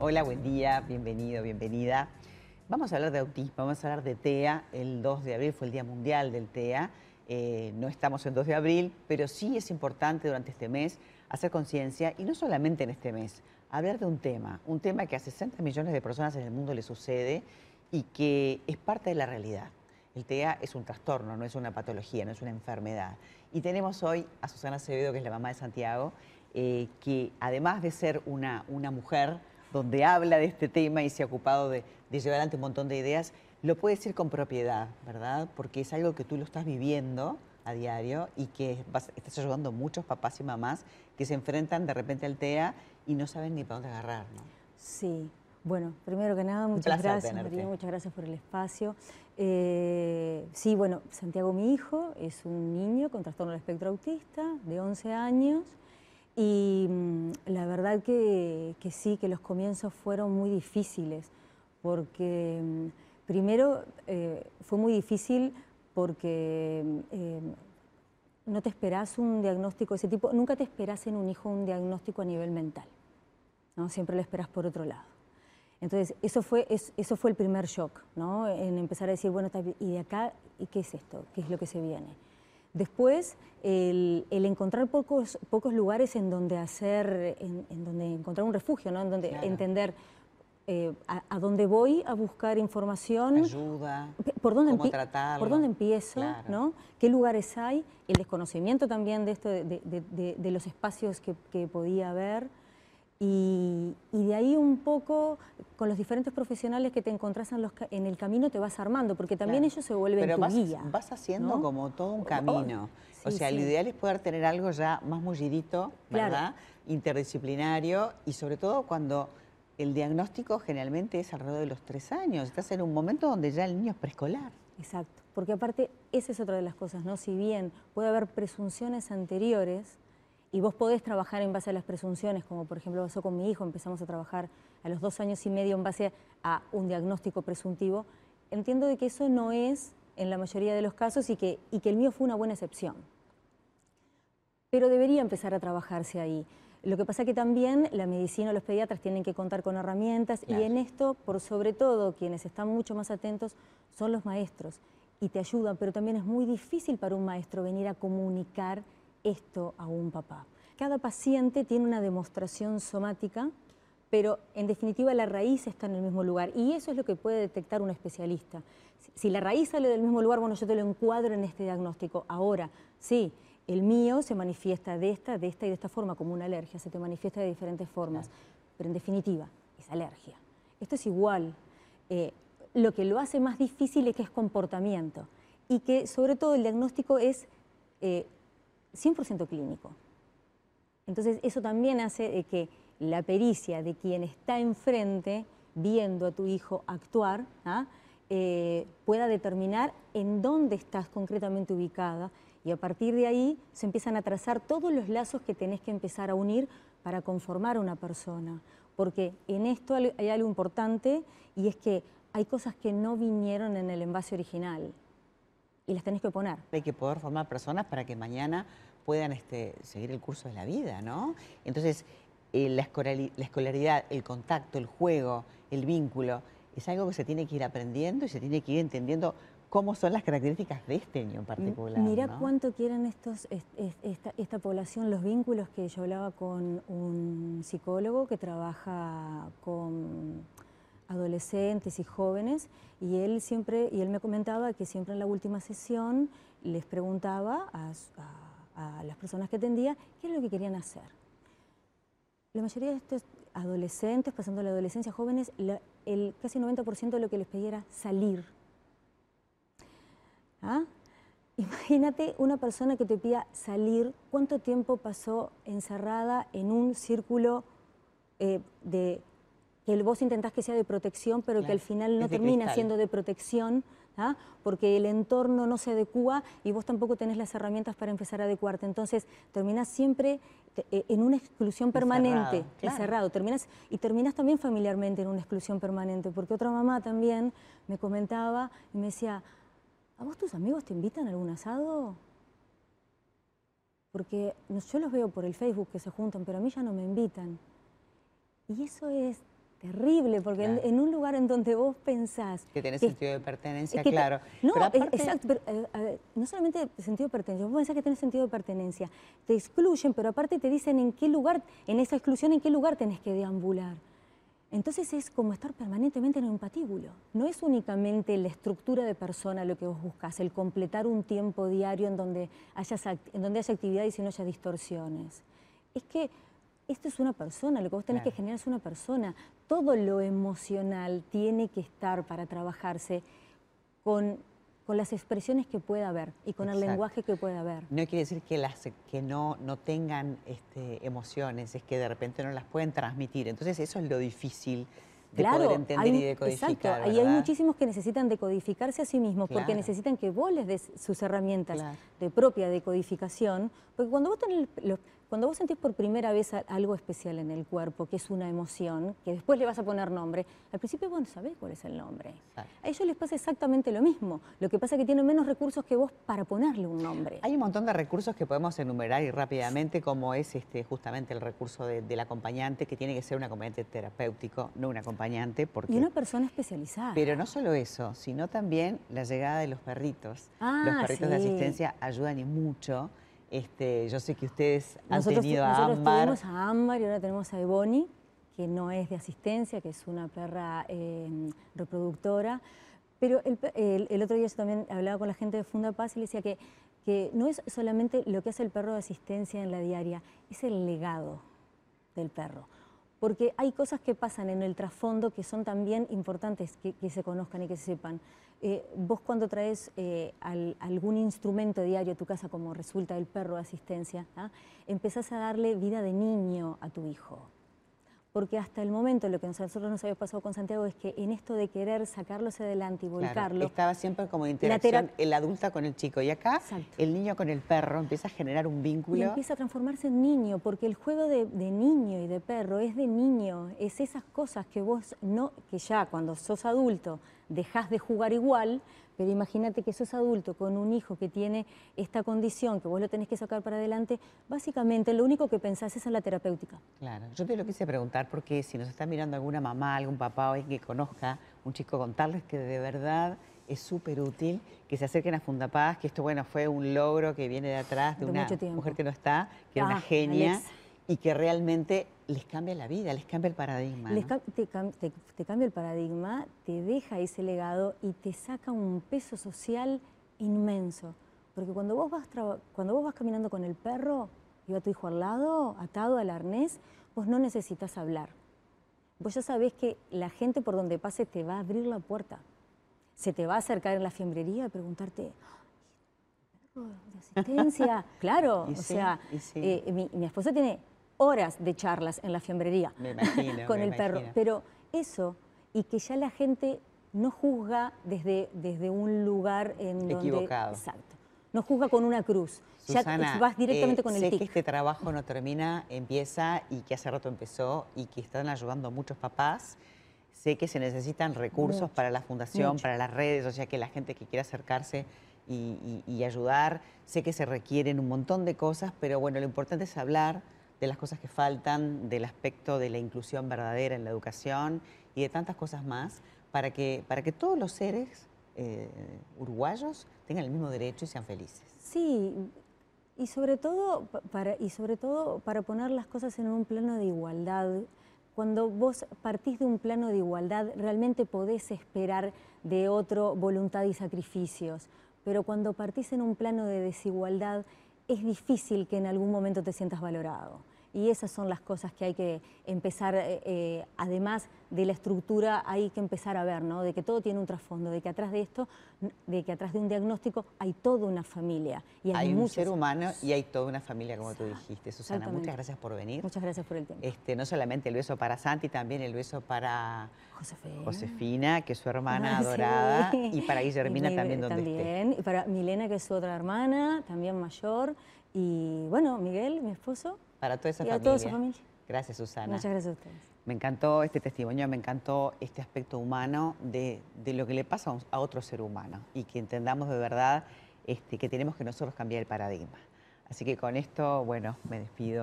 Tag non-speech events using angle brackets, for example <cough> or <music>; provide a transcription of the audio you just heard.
Hola, buen día, bienvenido, bienvenida. Vamos a hablar de autismo, vamos a hablar de TEA. El 2 de abril fue el Día Mundial del TEA. Eh, no estamos en 2 de abril, pero sí es importante durante este mes hacer conciencia, y no solamente en este mes, hablar de un tema, un tema que a 60 millones de personas en el mundo le sucede y que es parte de la realidad. El TEA es un trastorno, no es una patología, no es una enfermedad. Y tenemos hoy a Susana Acevedo, que es la mamá de Santiago, eh, que además de ser una, una mujer donde habla de este tema y se ha ocupado de, llevar adelante un montón de ideas, lo puede decir con propiedad, ¿verdad? Porque es algo que tú lo estás viviendo a diario y que estás ayudando muchos papás y mamás que se enfrentan de repente al TEA y no saben ni para dónde agarrar, ¿no? Sí. Bueno, primero que nada, muchas gracias, María, muchas gracias por el espacio. Eh, sí, bueno, Santiago, mi hijo, es un niño con trastorno del espectro autista de 11 años y mm, la verdad que, sí, que los comienzos fueron muy difíciles, porque mm, primero eh, fue muy difícil porque eh, no te esperas un diagnóstico de ese tipo, nunca te esperas en un hijo un diagnóstico a nivel mental, ¿no? siempre lo esperas por otro lado. Entonces, eso fue, eso fue el primer shock, ¿no? en empezar a decir, bueno, ¿y de acá y qué es esto? ¿Qué es lo que se viene? Después, el, encontrar pocos, pocos lugares en donde hacer, en, donde encontrar un refugio, ¿no? En donde entender eh, a, dónde voy a buscar información. Ayuda, por dónde cómo tratarlo. Por dónde empiezo, ¿no? ¿Qué lugares hay? El desconocimiento también de, esto, de, los espacios que, que podía haber. Y, de ahí un poco, con los diferentes profesionales que te encontrás en, el camino, te vas armando, porque también ellos se vuelven Pero tu vas, guía. vas haciendo como todo un camino. o sea, lo ideal es poder tener algo ya más mullidito, ¿verdad? Interdisciplinario y sobre todo cuando el diagnóstico generalmente es alrededor de los tres años. Estás en un momento donde ya el niño es preescolar. Exacto, porque aparte esa es otra de las cosas, ¿no? Si bien puede haber presunciones anteriores, y vos podés trabajar en base a las presunciones, como por ejemplo pasó con mi hijo, empezamos a trabajar a los dos años y medio en base a un diagnóstico presuntivo, entiendo de que eso no es en la mayoría de los casos y que, y que el mío fue una buena excepción. Pero debería empezar a trabajarse ahí. Lo que pasa que también la medicina o los pediatras tienen que contar con herramientas y en esto, por sobre todo, quienes están mucho más atentos son los maestros y te ayudan, pero también es muy difícil para un maestro venir a comunicar esto a un papá. Cada paciente tiene una demostración somática, pero en definitiva la raíz está en el mismo lugar y eso es lo que puede detectar un especialista. Si la raíz sale del mismo lugar, bueno, yo te lo encuadro en este diagnóstico. Ahora, sí, el mío se manifiesta de esta, de esta y de esta forma como una alergia, se te manifiesta de diferentes formas, pero en definitiva es alergia. Esto es igual. Eh, lo que lo hace más difícil es que es comportamiento y que sobre todo el diagnóstico es eh, 100% clínico. Entonces eso también hace que la pericia de quien está enfrente viendo a tu hijo actuar ¿ah? eh, pueda determinar en dónde estás concretamente ubicada y a partir de ahí se empiezan a trazar todos los lazos que tenés que empezar a unir para conformar a una persona. Porque en esto hay algo importante y es que hay cosas que no vinieron en el envase original y las tenés que poner. Hay que poder formar personas para que mañana puedan este, seguir el curso de la vida, ¿no? Entonces, eh, la, escolaridad, el contacto, el juego, el vínculo, es algo que se tiene que ir aprendiendo y se tiene que ir entendiendo cómo son las características de este niño en particular. Mira cuánto quieren estos, esta, esta, población, los vínculos que yo hablaba con un psicólogo que trabaja con adolescentes y jóvenes y él siempre y él me comentaba que siempre en la última sesión les preguntaba a, las personas que atendía qué es lo que querían hacer. La mayoría de estos adolescentes, pasando la adolescencia, jóvenes, el casi 90% de lo que les pedía era salir. ¿Ah? Imagínate una persona que te pida salir, cuánto tiempo pasó encerrada en un círculo eh, de que vos intentás que sea de protección, pero que al final no termina siendo de protección, ¿ah? porque el entorno no se adecua y vos tampoco tenés las herramientas para empezar a adecuarte. Entonces terminás siempre eh, en una exclusión permanente, encerrado, Terminas, y terminás también familiarmente en una exclusión permanente, porque otra mamá también me comentaba y me decía, ¿a vos tus amigos te invitan a algún asado? Porque yo los veo por el Facebook que se juntan, pero a mí ya no me invitan. Y eso es terrible, porque en, un lugar en donde vos pensás... Que tenés sentido de pertenencia, claro. No, exacto, pero, eh, no solamente sentido de pertenencia, vos pensás que tenés sentido de pertenencia, te excluyen, pero aparte te dicen en qué lugar, en esa exclusión, en qué lugar tenés que deambular. Entonces es como estar permanentemente en un patíbulo. No es únicamente la estructura de persona lo que vos buscas, el completar un tiempo diario en donde, en donde haya actividades y no haya distorsiones. Es que esto es una persona, lo que vos tenés que generar es una persona. Todo lo emocional tiene que estar para trabajarse con, con las expresiones que pueda haber y con el lenguaje que pueda haber. No quiere decir que, las, que no, no tengan este, emociones, es que de repente no las pueden transmitir. Entonces eso es lo difícil de poder entender y decodificar. Exacto, y hay muchísimos que necesitan decodificarse a sí mismos porque necesitan que vos les des sus herramientas de propia decodificación, porque cuando vos tenés los, cuando vos sentís por primera vez algo especial en el cuerpo, que es una emoción, que después le vas a poner nombre, al principio vos no sabés cuál es el nombre. A ellos les pasa exactamente lo mismo. Lo que pasa es que tienen menos recursos que vos para ponerle un nombre. Hay un montón de recursos que podemos enumerar y rápidamente, como es este, justamente el recurso del acompañante, que tiene que ser un acompañante terapéutico, no un acompañante. Porque... Y una persona especializada. Pero no solo eso, sino también la llegada de los perritos. Ah, los perritos de asistencia ayudan y mucho. Este, yo sé que ustedes han tenido a nosotros Ámbar. Nosotros tuvimos a Ámbar y ahora tenemos a Ebony, que no es de asistencia, que es una perra em, reproductora. Pero el, otro día yo también hablaba con la gente de Funda Paz y le decía que, que no es solamente lo que hace el perro de asistencia en la diaria, es el legado del perro porque hay cosas que pasan en el trasfondo que son también importantes que, se conozcan y que se sepan. Eh, vos cuando traes eh, algún instrumento diario a tu casa, como resulta el perro de asistencia, ¿ah? empezás a darle vida de niño a tu hijo porque hasta el momento lo que nosotros nos había pasado con Santiago es que en esto de querer sacarlo hacia adelante y volcarlo... estaba siempre como interacción el adulta con el chico y acá el niño con el perro empieza a generar un vínculo. Y empieza a transformarse en niño, porque el juego de, de, niño y de perro es de niño, es esas cosas que vos no, que ya cuando sos adulto dejás de jugar igual, pero imagínate que sos adulto con un hijo que tiene esta condición, que vos lo tenés que sacar para adelante, básicamente lo único que pensás es en la terapéutica. Claro, yo te lo quise preguntar porque si nos está mirando alguna mamá, algún papá o alguien que conozca un chico, contarles que de verdad es súper útil que se acerquen a Fundapaz, que esto bueno fue un logro que viene de atrás de, una mujer que no está, que era una ah, genia y que realmente les cambia la vida, les cambia el paradigma. te, cambia el paradigma, te deja ese legado y te saca un peso social inmenso. Porque cuando vos vas, cuando vos vas caminando con el perro y va tu hijo al lado, atado al arnés, vos no necesitas hablar. Vos ya sabés que la gente por donde pase te va a abrir la puerta. Se te va a acercar en la fiembrería a preguntarte, ¿perro de asistencia? <laughs> claro, o sea, eh, mi, mi esposa tiene horas de charlas en la fiambrería <laughs> con el perro. Pero eso, y que ya la gente no juzga desde, desde un lugar en Equivocado. Exacto. No juzga con una cruz. ya vas directamente eh, con el sé que este trabajo no termina, empieza y que hace rato empezó y que están ayudando a muchos papás. Sé que se necesitan recursos para la fundación, para las redes, o sea que la gente que quiera acercarse y, y ayudar, sé que se requieren un montón de cosas, pero bueno, lo importante es hablar, de las cosas que faltan, del aspecto de la inclusión verdadera en la educación y de tantas cosas más, para que, para que todos los seres eh, uruguayos tengan el mismo derecho y sean felices. Sí, y sobre, todo para, y sobre todo para poner las cosas en un plano de igualdad. Cuando vos partís de un plano de igualdad, realmente podés esperar de otro voluntad y sacrificios. Pero cuando partís en un plano de desigualdad, es difícil que en algún momento te sientas valorado. Y esas son las cosas que hay que empezar, eh, eh, además de la estructura, hay que empezar a ver, ¿no? De que todo tiene un trasfondo, de que atrás de esto, de que atrás de un diagnóstico hay toda una familia. Y hay, un ser humano y hay toda una familia, como tú dijiste. Susana, muchas gracias por venir. Muchas gracias por el tiempo. Este, no solamente el beso para Santi, también el beso para Josefina, que es su hermana adorada, y para Guillermina también, donde también, Y para Milena, que es su otra hermana, también mayor. Y bueno, Miguel, mi esposo. Para toda esa y familia. A toda su familia. Gracias, Susana. Muchas gracias a ustedes. Me encantó este testimonio, me encantó este aspecto humano de, lo que le pasa a otro ser humano y que entendamos de verdad este, que tenemos que nosotros cambiar el paradigma. Así que con esto, bueno, me despido.